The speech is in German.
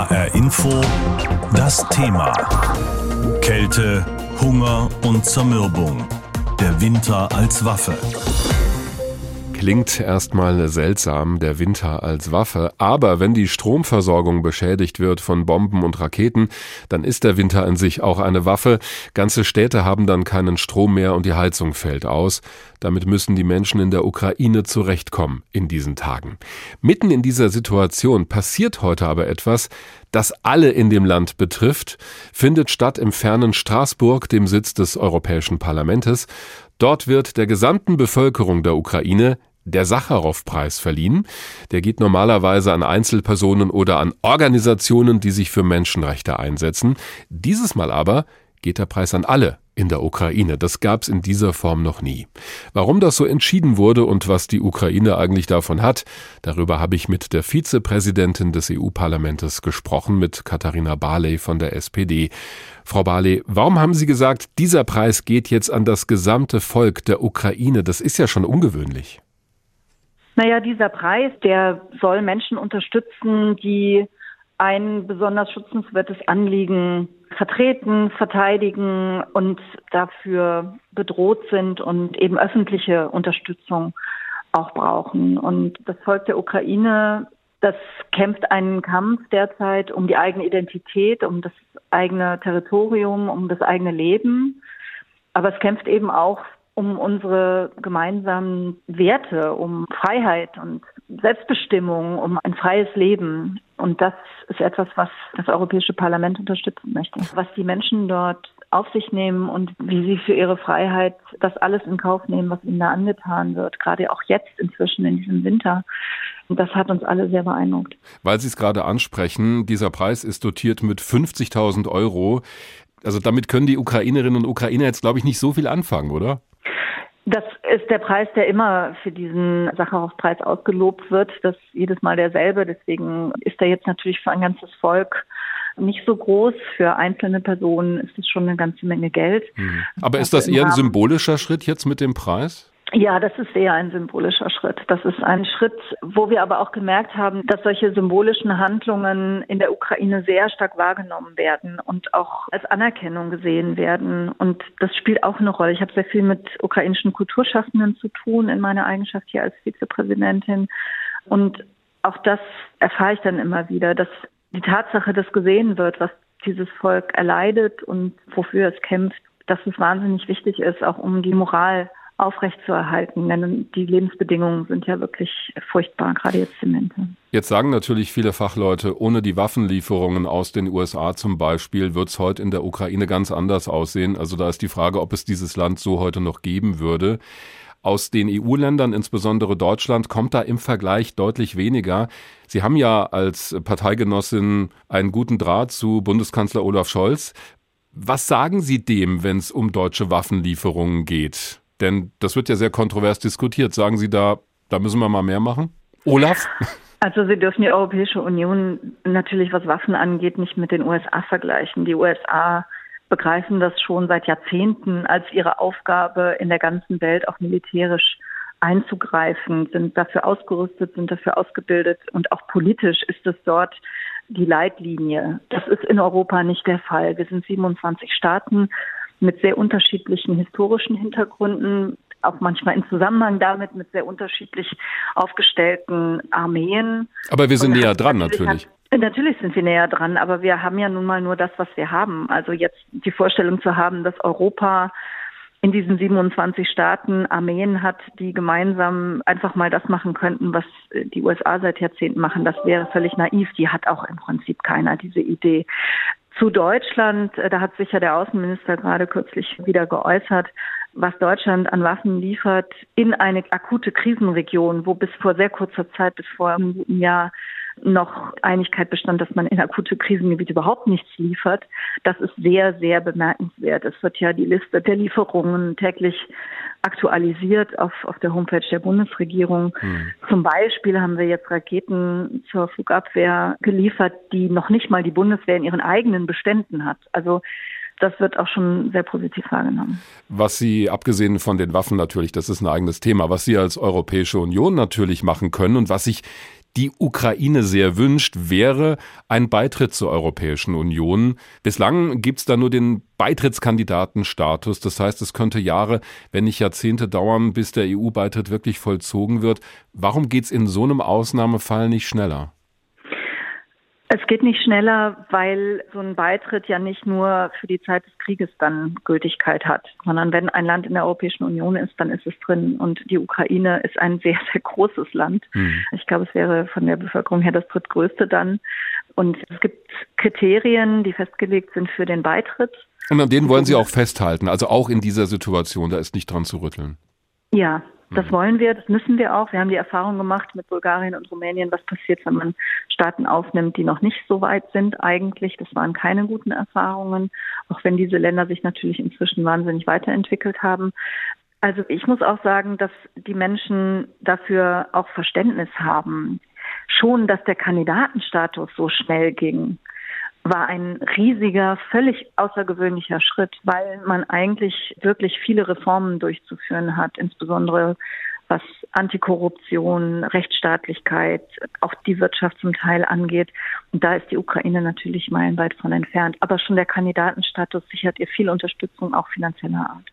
HR Info das Thema Kälte, Hunger und Zermürbung. Der Winter als Waffe. Klingt erstmal seltsam, der Winter als Waffe, aber wenn die Stromversorgung beschädigt wird von Bomben und Raketen, dann ist der Winter an sich auch eine Waffe. Ganze Städte haben dann keinen Strom mehr und die Heizung fällt aus. Damit müssen die Menschen in der Ukraine zurechtkommen in diesen Tagen. Mitten in dieser Situation passiert heute aber etwas, das alle in dem Land betrifft, findet statt im fernen Straßburg, dem Sitz des Europäischen Parlamentes. Dort wird der gesamten Bevölkerung der Ukraine der Sacharow-Preis verliehen. Der geht normalerweise an Einzelpersonen oder an Organisationen, die sich für Menschenrechte einsetzen. Dieses Mal aber geht der Preis an alle in der Ukraine. Das gab es in dieser Form noch nie. Warum das so entschieden wurde und was die Ukraine eigentlich davon hat, darüber habe ich mit der Vizepräsidentin des EU-Parlaments gesprochen, mit Katharina Barley von der SPD. Frau Barley, warum haben Sie gesagt, dieser Preis geht jetzt an das gesamte Volk der Ukraine? Das ist ja schon ungewöhnlich. Naja, dieser Preis, der soll Menschen unterstützen, die ein besonders schützenswertes Anliegen vertreten, verteidigen und dafür bedroht sind und eben öffentliche Unterstützung auch brauchen. Und das Volk der Ukraine, das kämpft einen Kampf derzeit um die eigene Identität, um das eigene Territorium, um das eigene Leben. Aber es kämpft eben auch um unsere gemeinsamen Werte, um Freiheit und Selbstbestimmung, um ein freies Leben. Und das ist etwas, was das Europäische Parlament unterstützen möchte. Was die Menschen dort auf sich nehmen und wie sie für ihre Freiheit das alles in Kauf nehmen, was ihnen da angetan wird, gerade auch jetzt inzwischen in diesem Winter. Das hat uns alle sehr beeindruckt. Weil Sie es gerade ansprechen, dieser Preis ist dotiert mit 50.000 Euro. Also damit können die Ukrainerinnen und Ukrainer jetzt, glaube ich, nicht so viel anfangen, oder? Das ist der Preis, der immer für diesen Sacharow-Preis ausgelobt wird. Das ist jedes Mal derselbe. Deswegen ist er jetzt natürlich für ein ganzes Volk nicht so groß. Für einzelne Personen ist es schon eine ganze Menge Geld. Mhm. Aber ist das eher ein symbolischer Schritt jetzt mit dem Preis? Ja, das ist eher ein symbolischer Schritt. Das ist ein Schritt, wo wir aber auch gemerkt haben, dass solche symbolischen Handlungen in der Ukraine sehr stark wahrgenommen werden und auch als Anerkennung gesehen werden. Und das spielt auch eine Rolle. Ich habe sehr viel mit ukrainischen Kulturschaffenden zu tun in meiner Eigenschaft hier als Vizepräsidentin. Und auch das erfahre ich dann immer wieder, dass die Tatsache, dass gesehen wird, was dieses Volk erleidet und wofür es kämpft, dass es wahnsinnig wichtig ist, auch um die Moral aufrechtzuerhalten. Denn die Lebensbedingungen sind ja wirklich furchtbar, gerade jetzt im Winter. Jetzt sagen natürlich viele Fachleute, ohne die Waffenlieferungen aus den USA zum Beispiel wird es heute in der Ukraine ganz anders aussehen. Also da ist die Frage, ob es dieses Land so heute noch geben würde. Aus den EU-Ländern, insbesondere Deutschland, kommt da im Vergleich deutlich weniger. Sie haben ja als Parteigenossin einen guten Draht zu Bundeskanzler Olaf Scholz. Was sagen Sie dem, wenn es um deutsche Waffenlieferungen geht? Denn das wird ja sehr kontrovers diskutiert. Sagen Sie da, da müssen wir mal mehr machen? Olaf? Also Sie dürfen die Europäische Union natürlich, was Waffen angeht, nicht mit den USA vergleichen. Die USA begreifen das schon seit Jahrzehnten als ihre Aufgabe, in der ganzen Welt auch militärisch einzugreifen, sind dafür ausgerüstet, sind dafür ausgebildet und auch politisch ist es dort die Leitlinie. Das ist in Europa nicht der Fall. Wir sind 27 Staaten mit sehr unterschiedlichen historischen Hintergründen, auch manchmal in Zusammenhang damit mit sehr unterschiedlich aufgestellten Armeen. Aber wir sind näher dran natürlich. Hat, natürlich sind wir näher dran, aber wir haben ja nun mal nur das, was wir haben. Also jetzt die Vorstellung zu haben, dass Europa in diesen 27 Staaten Armeen hat, die gemeinsam einfach mal das machen könnten, was die USA seit Jahrzehnten machen, das wäre völlig naiv. Die hat auch im Prinzip keiner diese Idee. Zu Deutschland, äh, da hat sich ja der Außenminister gerade kürzlich wieder geäußert, was Deutschland an Waffen liefert in eine akute Krisenregion, wo bis vor sehr kurzer Zeit, bis vor einem guten Jahr, noch Einigkeit bestand, dass man in akute Krisengebiete überhaupt nichts liefert. Das ist sehr, sehr bemerkenswert. Es wird ja die Liste der Lieferungen täglich aktualisiert auf, auf der Homepage der Bundesregierung. Hm. Zum Beispiel haben wir jetzt Raketen zur Flugabwehr geliefert, die noch nicht mal die Bundeswehr in ihren eigenen Beständen hat. Also das wird auch schon sehr positiv wahrgenommen. Was Sie, abgesehen von den Waffen natürlich, das ist ein eigenes Thema, was Sie als Europäische Union natürlich machen können und was sich die Ukraine sehr wünscht, wäre ein Beitritt zur Europäischen Union. Bislang gibt es da nur den Beitrittskandidatenstatus. Das heißt, es könnte Jahre, wenn nicht Jahrzehnte dauern, bis der EU-Beitritt wirklich vollzogen wird. Warum geht es in so einem Ausnahmefall nicht schneller? Es geht nicht schneller, weil so ein Beitritt ja nicht nur für die Zeit des Krieges dann Gültigkeit hat, sondern wenn ein Land in der Europäischen Union ist, dann ist es drin. Und die Ukraine ist ein sehr, sehr großes Land. Mhm. Ich glaube, es wäre von der Bevölkerung her das drittgrößte dann. Und es gibt Kriterien, die festgelegt sind für den Beitritt. Und an denen wollen Sie auch festhalten, also auch in dieser Situation, da ist nicht dran zu rütteln. Ja, das mhm. wollen wir, das müssen wir auch. Wir haben die Erfahrung gemacht mit Bulgarien und Rumänien, was passiert, wenn man Staaten aufnimmt, die noch nicht so weit sind eigentlich. Das waren keine guten Erfahrungen, auch wenn diese Länder sich natürlich inzwischen wahnsinnig weiterentwickelt haben. Also ich muss auch sagen, dass die Menschen dafür auch Verständnis haben. Schon, dass der Kandidatenstatus so schnell ging, war ein riesiger, völlig außergewöhnlicher Schritt, weil man eigentlich wirklich viele Reformen durchzuführen hat, insbesondere was Antikorruption, Rechtsstaatlichkeit, auch die Wirtschaft zum Teil angeht. Und da ist die Ukraine natürlich meilenweit von entfernt. Aber schon der Kandidatenstatus sichert ihr viel Unterstützung, auch finanzieller Art.